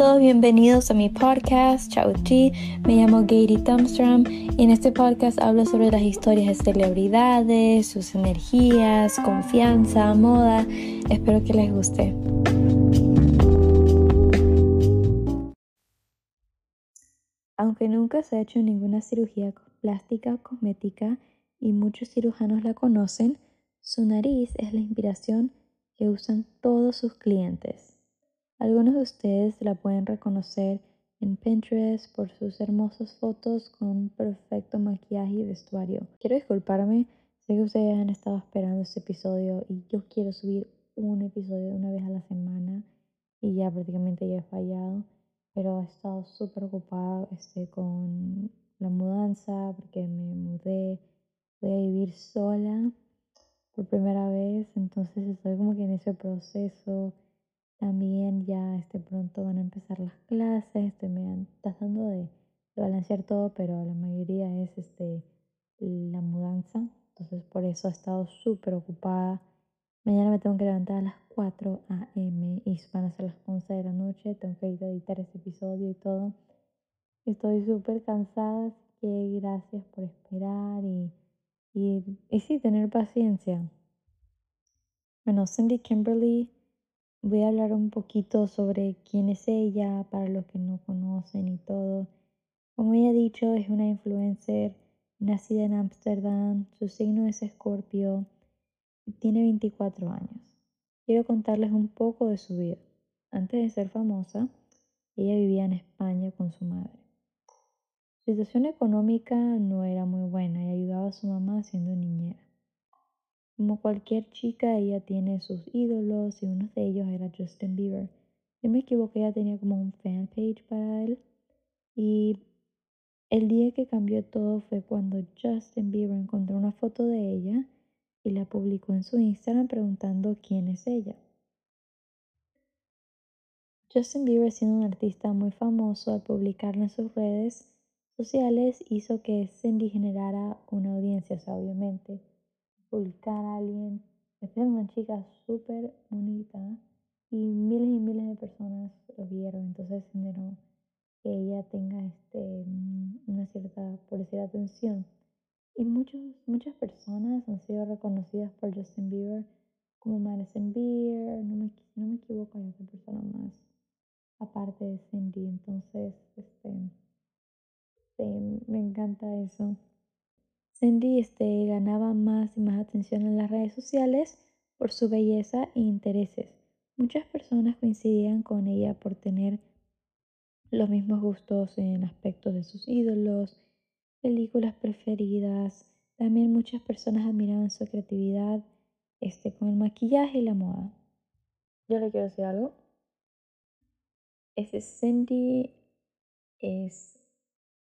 todos bienvenidos a mi podcast, Chao Chi. Me llamo Gary Thumbstrom y en este podcast hablo sobre las historias de celebridades, sus energías, confianza, moda. Espero que les guste. Aunque nunca se ha hecho ninguna cirugía plástica o cosmética y muchos cirujanos la conocen, su nariz es la inspiración que usan todos sus clientes. Algunos de ustedes la pueden reconocer en Pinterest por sus hermosas fotos con perfecto maquillaje y vestuario. Quiero disculparme, sé que ustedes han estado esperando este episodio y yo quiero subir un episodio una vez a la semana y ya prácticamente ya he fallado, pero he estado súper ocupada este, con la mudanza porque me mudé, voy a vivir sola por primera vez, entonces estoy como que en ese proceso también ya este pronto van a empezar las clases, estoy tratando de, de balancear todo, pero la mayoría es este la mudanza, entonces por eso he estado súper ocupada. Mañana me tengo que levantar a las 4 a.m. y van a ser las 11 de la noche, tengo que editar este episodio y todo. Estoy súper cansada, gracias por esperar y, y, y sí, tener paciencia. Bueno, Cindy Kimberly Voy a hablar un poquito sobre quién es ella para los que no conocen y todo. Como ella ha dicho, es una influencer nacida en Ámsterdam, su signo es Escorpio tiene 24 años. Quiero contarles un poco de su vida. Antes de ser famosa, ella vivía en España con su madre. Su situación económica no era muy buena y ayudaba a su mamá siendo niñera. Como cualquier chica, ella tiene sus ídolos y uno de ellos era Justin Bieber. Si me equivoco, ella tenía como un fan page para él. Y el día que cambió todo fue cuando Justin Bieber encontró una foto de ella y la publicó en su Instagram preguntando quién es ella. Justin Bieber, siendo un artista muy famoso, al publicarla en sus redes sociales hizo que Cindy generara una audiencia, obviamente publicar a alguien, es una chica súper bonita y miles y miles de personas lo vieron, entonces generó que ella tenga este, una cierta, por decir, atención. Y muchos, muchas personas han sido reconocidas por Justin Bieber, como Madison Beer, no me, no me equivoco, hay otra persona más, aparte de Cindy, entonces, este, me encanta eso. Cindy este, ganaba más y más atención en las redes sociales por su belleza e intereses. Muchas personas coincidían con ella por tener los mismos gustos en aspectos de sus ídolos, películas preferidas. También muchas personas admiraban su creatividad este, con el maquillaje y la moda. Yo le quiero decir algo. Ese Cindy es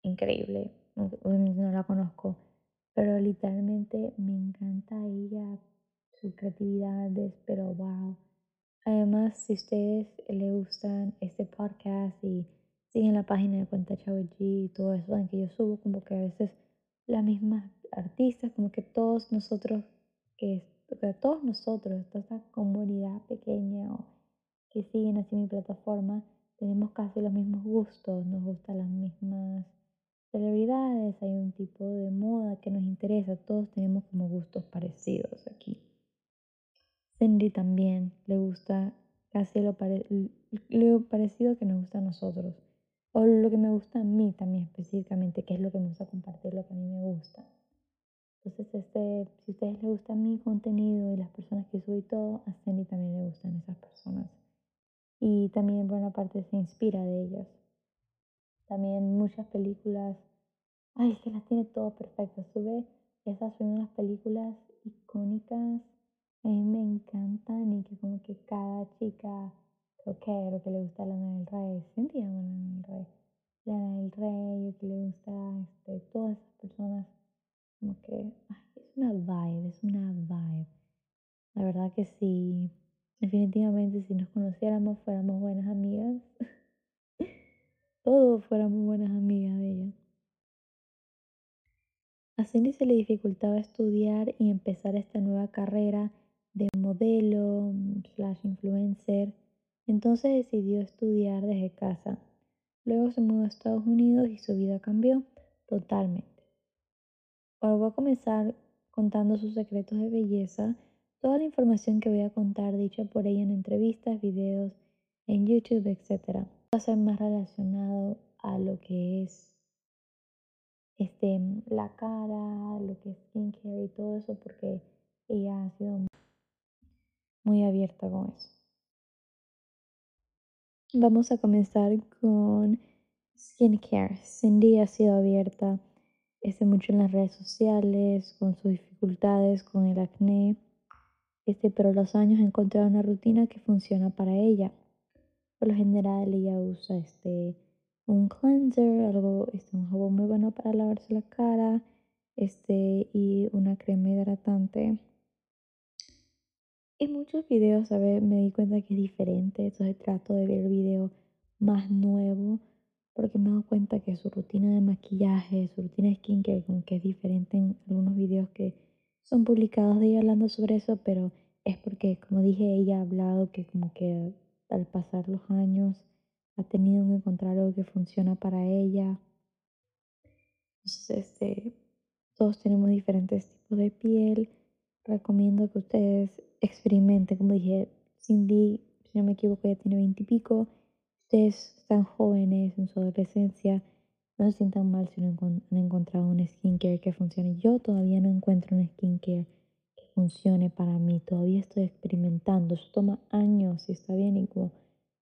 increíble. no la conozco pero literalmente me encanta ella, su creatividad, pero wow. Además, si ustedes le gustan este podcast y siguen la página de Cuenta Chavo G y todo eso, en que yo subo como que a veces las mismas artistas, como que todos nosotros, que, todos nosotros, toda esta comunidad pequeña o que siguen así mi plataforma, tenemos casi los mismos gustos, nos gustan las mismas celebridades, hay un tipo de moda que nos interesa, todos tenemos como gustos parecidos aquí. Cindy también le gusta casi lo, parecido que nos gusta a nosotros, o lo que me gusta a mí también específicamente, que es lo que me gusta compartir, lo que a mí me gusta. Entonces, este, si a ustedes les gusta mi contenido y las personas que subo y todo, a Cindy también le gustan esas personas. Y también buena parte se inspira de ellas. También muchas películas, ay, que las tiene todo perfecto. Sube, esas son unas películas icónicas. A mí me encantan y que como que cada chica lo que le gusta a Lana del Rey, siempre llama Lana del Rey. Lana del Rey, que le gusta este, todas esas personas, como que ay, es una vibe, es una vibe. La verdad que sí, definitivamente si nos conociéramos fuéramos buenas amigas. todos fuéramos buenas amigas de ella. A Cindy se le dificultaba estudiar y empezar esta nueva carrera de modelo slash influencer Entonces decidió estudiar desde casa. Luego se mudó a Estados Unidos y su vida cambió totalmente. Ahora voy a comenzar contando sus secretos de belleza, toda la información que voy a contar dicha por ella en entrevistas, videos, en YouTube, etc. Va a ser más relacionado a lo que es este, la cara, lo que es skincare y todo eso, porque ella ha sido muy abierta con eso. Vamos a comenzar con skincare. Cindy ha sido abierta este, mucho en las redes sociales, con sus dificultades, con el acné, este, pero los años ha encontrado una rutina que funciona para ella. Por lo general ella usa este, un cleanser, algo, este, un jabón muy bueno para lavarse la cara este, y una crema hidratante. En muchos videos, ver, me di cuenta que es diferente, entonces trato de ver el video más nuevo porque me he dado cuenta que su rutina de maquillaje, su rutina de skincare, como que es diferente en algunos videos que son publicados de ella hablando sobre eso, pero es porque, como dije, ella ha hablado que como que al pasar los años ha tenido que encontrar algo que funciona para ella. Entonces, este, todos tenemos diferentes tipos de piel. Recomiendo que ustedes experimente, como dije, Cindy, si no me equivoco, ya tiene veintipico. Ustedes están jóvenes en su adolescencia, no se sientan mal si no han encontrado un skincare que funcione. Yo todavía no encuentro un skincare funcione para mí, todavía estoy experimentando. Eso toma años y está bien, y como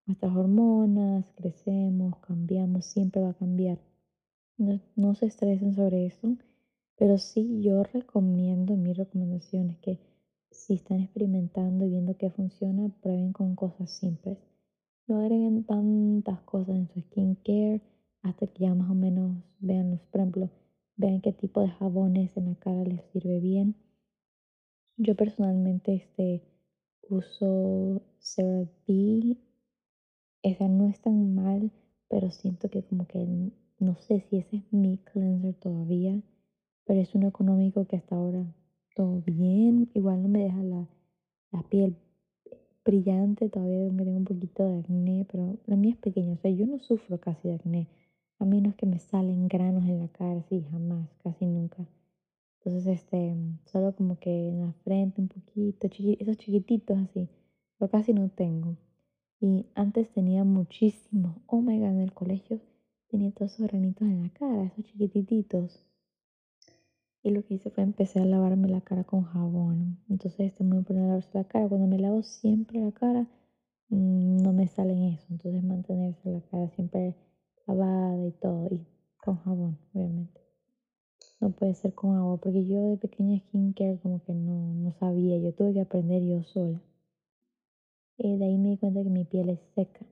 nuestras hormonas, crecemos, cambiamos, siempre va a cambiar. No, no se estresen sobre eso, pero sí yo recomiendo, mi recomendación es que si están experimentando y viendo que funciona, prueben con cosas simples. No agreguen tantas cosas en su skincare hasta que ya más o menos vean, por ejemplo, vean qué tipo de jabones en la cara les sirve bien. Yo personalmente este, uso CeraVe. Esa no es tan mal, pero siento que como que no sé si ese es mi cleanser todavía, pero es uno económico que hasta ahora todo bien, igual no me deja la, la piel brillante, todavía me tengo un poquito de acné, pero la mía es pequeña, o sea, yo no sufro casi de acné, a menos que me salen granos en la cara, sí, jamás, casi nunca. Entonces, este, solo como que en la frente un poquito, esos chiquititos así, pero casi no tengo. Y antes tenía muchísimo, omega en el colegio, tenía todos esos granitos en la cara, esos chiquititos. Y lo que hice fue empezar a lavarme la cara con jabón. Entonces este muy importante lavarse la cara. Cuando me lavo siempre la cara, mm, no me salen eso. Entonces mantenerse la cara siempre lavada y todo. Y con jabón, obviamente. No puede ser con agua, porque yo de pequeña skincare como que no, no sabía. Yo tuve que aprender yo sola. Y de ahí me di cuenta que mi piel es seca.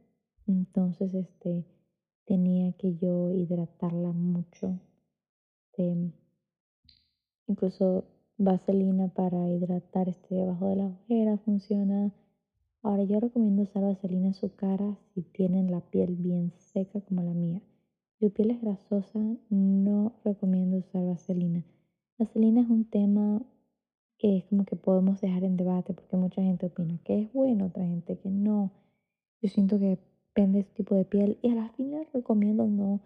Entonces este tenía que yo hidratarla mucho. De, Incluso vaselina para hidratar este debajo de la ojera funciona. Ahora yo recomiendo usar vaselina en su cara si tienen la piel bien seca como la mía. Si tu piel es grasosa, no recomiendo usar vaselina. Vaselina es un tema que es como que podemos dejar en debate porque mucha gente opina que es bueno, otra gente que no. Yo siento que depende de su tipo de piel y a la final recomiendo no,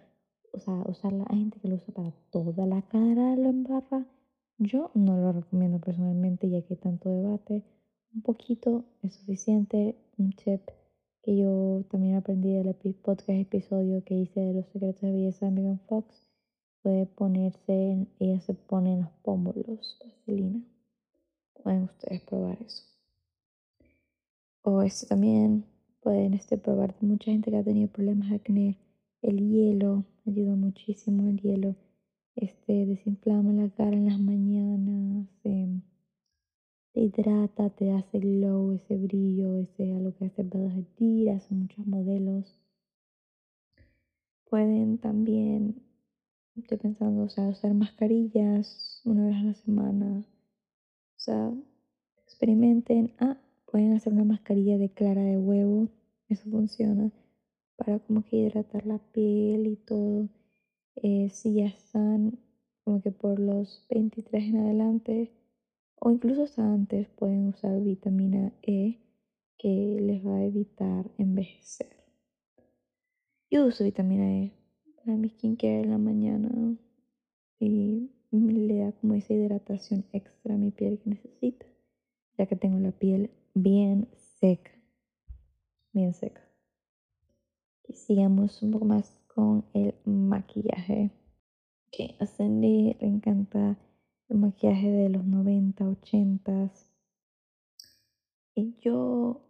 usarla. Hay gente que lo usa para toda la cara, lo embarra yo no lo recomiendo personalmente ya que tanto debate. Un poquito es suficiente. Un tip que yo también aprendí del podcast episodio que hice de los secretos de belleza de Megan Fox puede ponerse, ella se pone en los pómulos, vaselina. Pueden ustedes probar eso. O este también pueden este, probar mucha gente que ha tenido problemas de acné. El hielo ayuda muchísimo el hielo este, desinflama la cara en las mañanas, te hidrata, te hace glow, ese brillo, ese algo que hace de tiras, son muchos modelos. Pueden también, estoy pensando, o sea, usar mascarillas una vez a la semana. O sea, experimenten. Ah, pueden hacer una mascarilla de clara de huevo. Eso funciona para como que hidratar la piel y todo. Eh, si ya están como que por los 23 en adelante o incluso antes pueden usar vitamina E que les va a evitar envejecer. Yo uso vitamina E para mi skincare en la mañana y le da como esa hidratación extra a mi piel que necesita, ya que tengo la piel bien seca, bien seca. Y sigamos un poco más con el maquillaje. Que a Cindy le encanta el maquillaje de los 90, 80. Y yo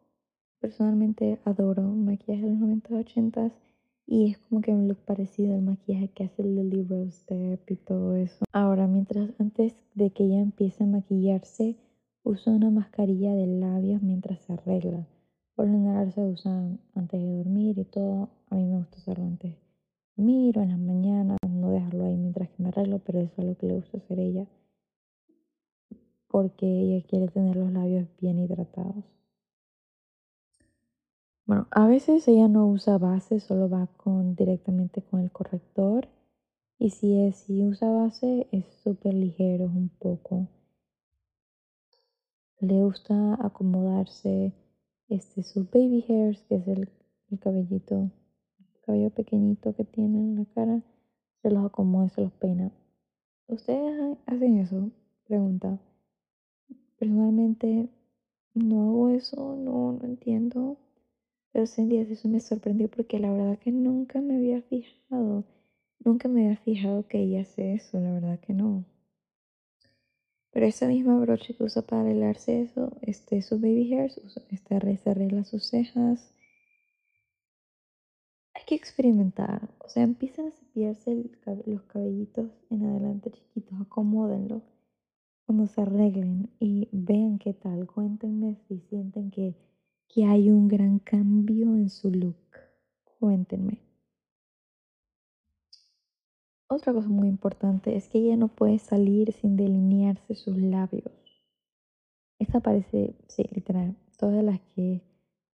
personalmente adoro el maquillaje de los 90, 80 y es como que un look parecido al maquillaje que hace Lily Rose Depp y todo eso. Ahora, mientras antes de que ella empiece a maquillarse, usa una mascarilla de labios mientras se arregla. Por lo general se usa antes de dormir y todo. A mí me gusta usarlo antes de dormir o en las mañanas, no dejarlo ahí mientras que me arreglo, pero eso es lo que le gusta hacer ella. Porque ella quiere tener los labios bien hidratados. Bueno, a veces ella no usa base, solo va con directamente con el corrector. Y si usa base, es súper ligero, un poco. Le gusta acomodarse este, sus baby hairs, que es el, el cabellito, el cabello pequeñito que tiene en la cara. Se los acomoda se los peina. ¿Ustedes hacen eso? Pregunta. Personalmente no hago eso, no, no entiendo. Pero ese día eso me sorprendió porque la verdad que nunca me había fijado. Nunca me había fijado que ella hace eso, la verdad que no. Pero esa misma brocha que usa para arreglarse eso, este, sus baby hairs, este, se arregla sus cejas. Hay que experimentar. O sea, empiezan a cepillarse los cabellitos en adelante chiquitos, acomódenlo cuando se arreglen y vean qué tal. Cuéntenme si sienten que que hay un gran cambio en su look. Cuéntenme. Otra cosa muy importante es que ella no puede salir sin delinearse sus labios. Esta parece, sí, literal, todas las que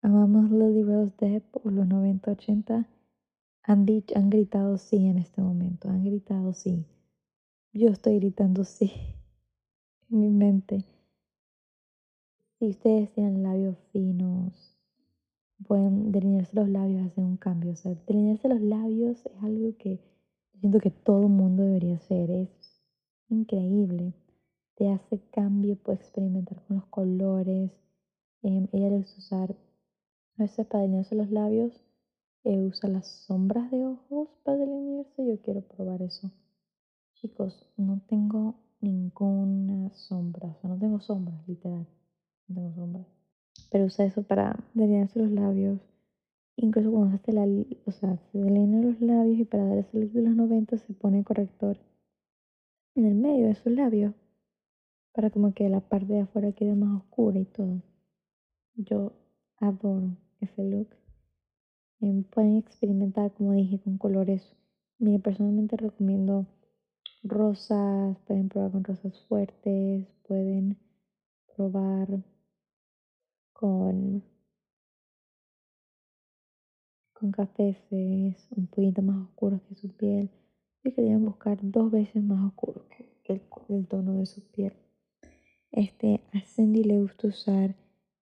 amamos Lily Rose Depp o los 90-80 han, han gritado sí en este momento, han gritado sí. Yo estoy gritando sí mi mente. Si ustedes tienen labios finos, pueden delinearse los labios, hacer un cambio. O sea, delinearse los labios es algo que siento que todo mundo debería hacer. Es increíble. Te hace cambio, puedes experimentar con los colores. Eh, ella le gusta usar, a veces para delinearse los labios, eh, usa las sombras de ojos para delinearse. Yo quiero probar eso. Chicos, no tengo ninguna sombra, o sea, no tengo sombras, literal tengo sombras. Pero usa eso para delinearse los labios. Incluso cuando hace la, o sea, se delinea los labios y para dar ese look de los 90 se pone corrector en el medio de sus labios para como que la parte de afuera quede más oscura y todo. Yo adoro ese look. Em, pueden experimentar, como dije, con colores. Mire, personalmente recomiendo rosas, pueden probar con rosas fuertes, pueden probar con, con cafés un poquito más oscuros que su piel y querían buscar dos veces más oscuros que el, tono de su piel. Este, a Cindy le gusta usar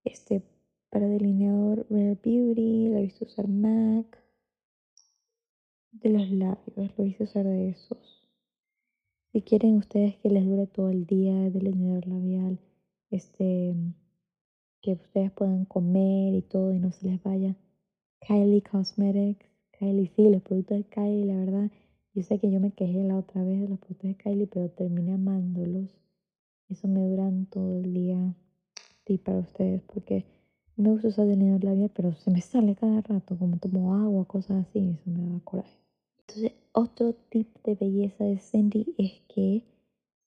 este para delineador Rare Beauty, le gusta usar MAC, de los labios, lo hice usar de esos. Si quieren ustedes que les dure todo el día el delineador labial, este que ustedes puedan comer y todo y no se les vaya. Kylie Cosmetics, Kylie, sí, los productos de Kylie, la verdad, yo sé que yo me quejé la otra vez de los productos de Kylie, pero terminé amándolos. Eso me duran todo el día. Y para ustedes, porque me gusta usar delineador labial, pero se me sale cada rato, como tomo agua, cosas así, eso me da coraje. Entonces, otro tip de belleza de Cindy es que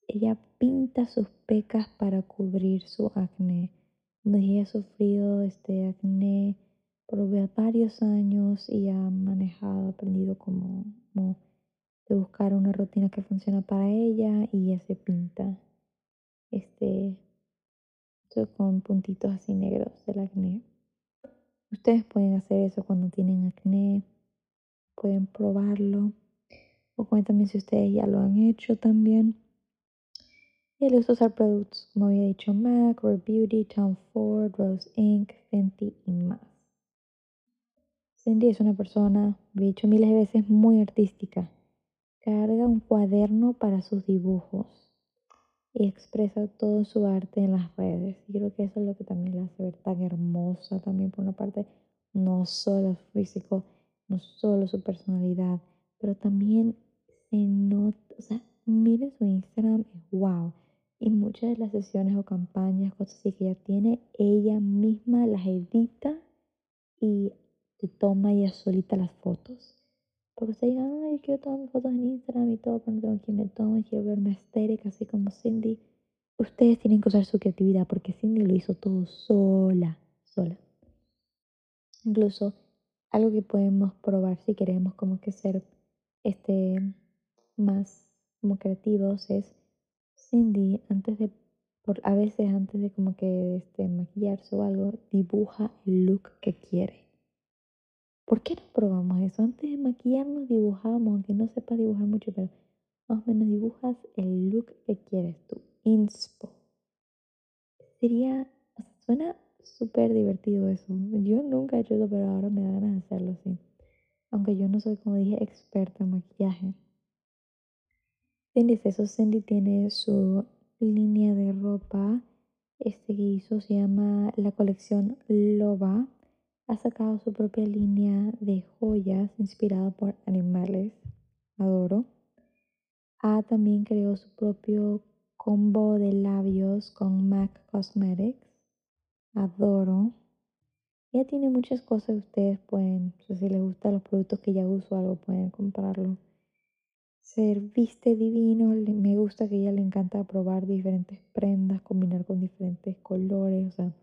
ella pinta sus pecas para cubrir su acné donde ha sufrido este acné por varios años y ha manejado, aprendido como, buscar una rutina que funciona para ella y ella se pinta este con puntitos así negros del acné. Ustedes pueden hacer eso cuando tienen acné, pueden probarlo o cuéntame si ustedes ya lo han hecho también. Y le gusta usar productos, como había dicho, MAC, Rare Beauty, Tom Ford, Rose Inc., Fenty y más. Cindy es una persona, he dicho miles de veces, muy artística. Carga un cuaderno para sus dibujos y expresa todo su arte en las redes. Y creo que eso es lo que también la hace ver tan hermosa, también por una parte, no solo físico, no solo su personalidad, pero también se nota, o sea, miren su Instagram, wow. Y muchas de las sesiones o campañas, cosas así que ella tiene, ella misma las edita y te toma ella solita las fotos. Porque se digan, ay, quiero tomar mis fotos en Instagram y todo, pero no tengo quien me tome, quiero verme estérica, así como Cindy. Ustedes tienen que usar su creatividad porque Cindy lo hizo todo sola, sola. Incluso algo que podemos probar si queremos como que ser este más como creativos es Cindy antes de por a veces antes de como que este maquillarse o algo dibuja el look que quiere ¿por qué no probamos eso? antes de maquillarnos dibujamos aunque no sepas dibujar mucho pero más o menos dibujas el look que quieres tú inspo sería o sea, suena súper divertido eso yo nunca he hecho eso pero ahora me da ganas de hacerlo sí aunque yo no soy como dije experta en maquillaje Cindy eso Cindy tiene su línea de ropa este que hizo se llama la colección Loba. Ha sacado su propia línea de joyas inspirada por animales. Adoro. Ha también creó su propio combo de labios con MAC Cosmetics. Adoro. Ella tiene muchas cosas ustedes pueden, si les gustan los productos que ya uso algo, pueden comprarlo. Ser viste divino, me gusta que ella le encanta probar diferentes prendas, combinar con diferentes colores, o sea,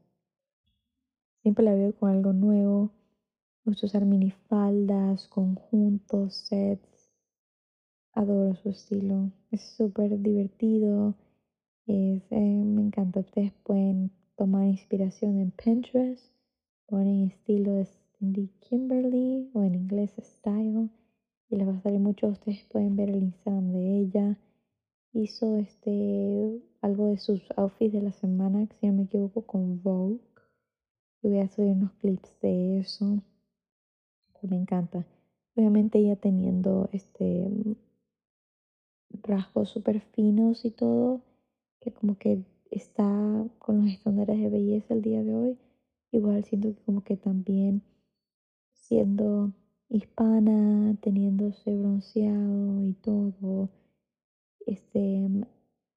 siempre la veo con algo nuevo, gusta usar minifaldas, conjuntos, sets, adoro su estilo, es súper divertido, es, eh, me encanta, ustedes pueden tomar inspiración en Pinterest, ponen estilo Cindy Kimberly o en inglés Style y les va a salir mucho. Ustedes pueden ver el Instagram de ella. Hizo este algo de sus outfits de la semana, si no me equivoco, con Vogue. Y voy a subir unos clips de eso. Me encanta. Obviamente ella teniendo este rasgos súper finos y todo, que como que está con los estándares de belleza el día de hoy. Igual siento que como que también siendo hispana, teniéndose bronceado y todo, este,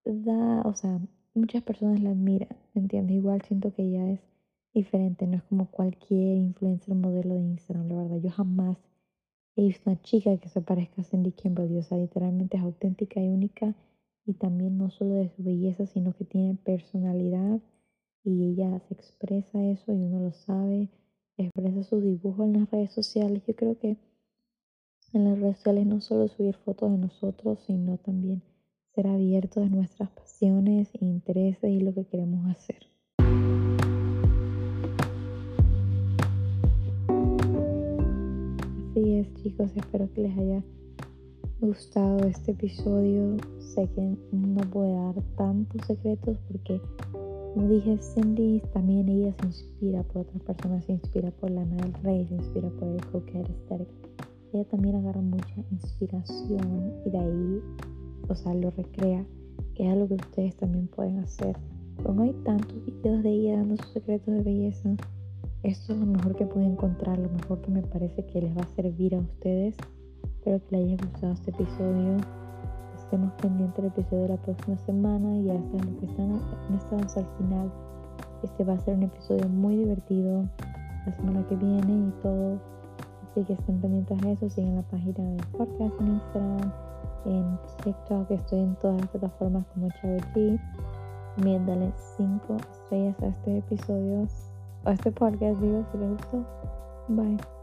da, o sea, muchas personas la admiran, ¿me entiendes? Igual siento que ella es diferente, no es como cualquier influencer modelo de Instagram, la verdad. Yo jamás he visto una chica que se parezca a Cindy Kimberly, o sea, literalmente es auténtica y única y también no solo de su belleza, sino que tiene personalidad y ella se expresa eso y uno lo sabe expresa sus dibujos en las redes sociales. Yo creo que en las redes sociales no solo subir fotos de nosotros, sino también ser abiertos de nuestras pasiones, intereses y lo que queremos hacer. Así es chicos, espero que les haya gustado este episodio. Sé que no puedo dar tantos secretos porque como dije, Cindy también ella se inspira por otras personas, se inspira por Lana del Rey, se inspira por el Coquette Aesthetic. Ella también agarra mucha inspiración y de ahí, o sea, lo recrea, que es algo que ustedes también pueden hacer. Pero no hay tantos videos de ella dando sus secretos de belleza. Esto es lo mejor que pude encontrar, lo mejor que me parece que les va a servir a ustedes. Espero que les haya gustado este episodio estemos pendientes del episodio de la próxima semana y hasta lo que están, están hasta el final. Este va a ser un episodio muy divertido la semana que viene y todo. Así que estén pendientes a eso. Sigan la página de podcast en Instagram, en TikTok. Estoy en todas las plataformas como Chavo G. También dale 5 estrellas a este episodio, a este podcast, digo, si les gustó. Bye.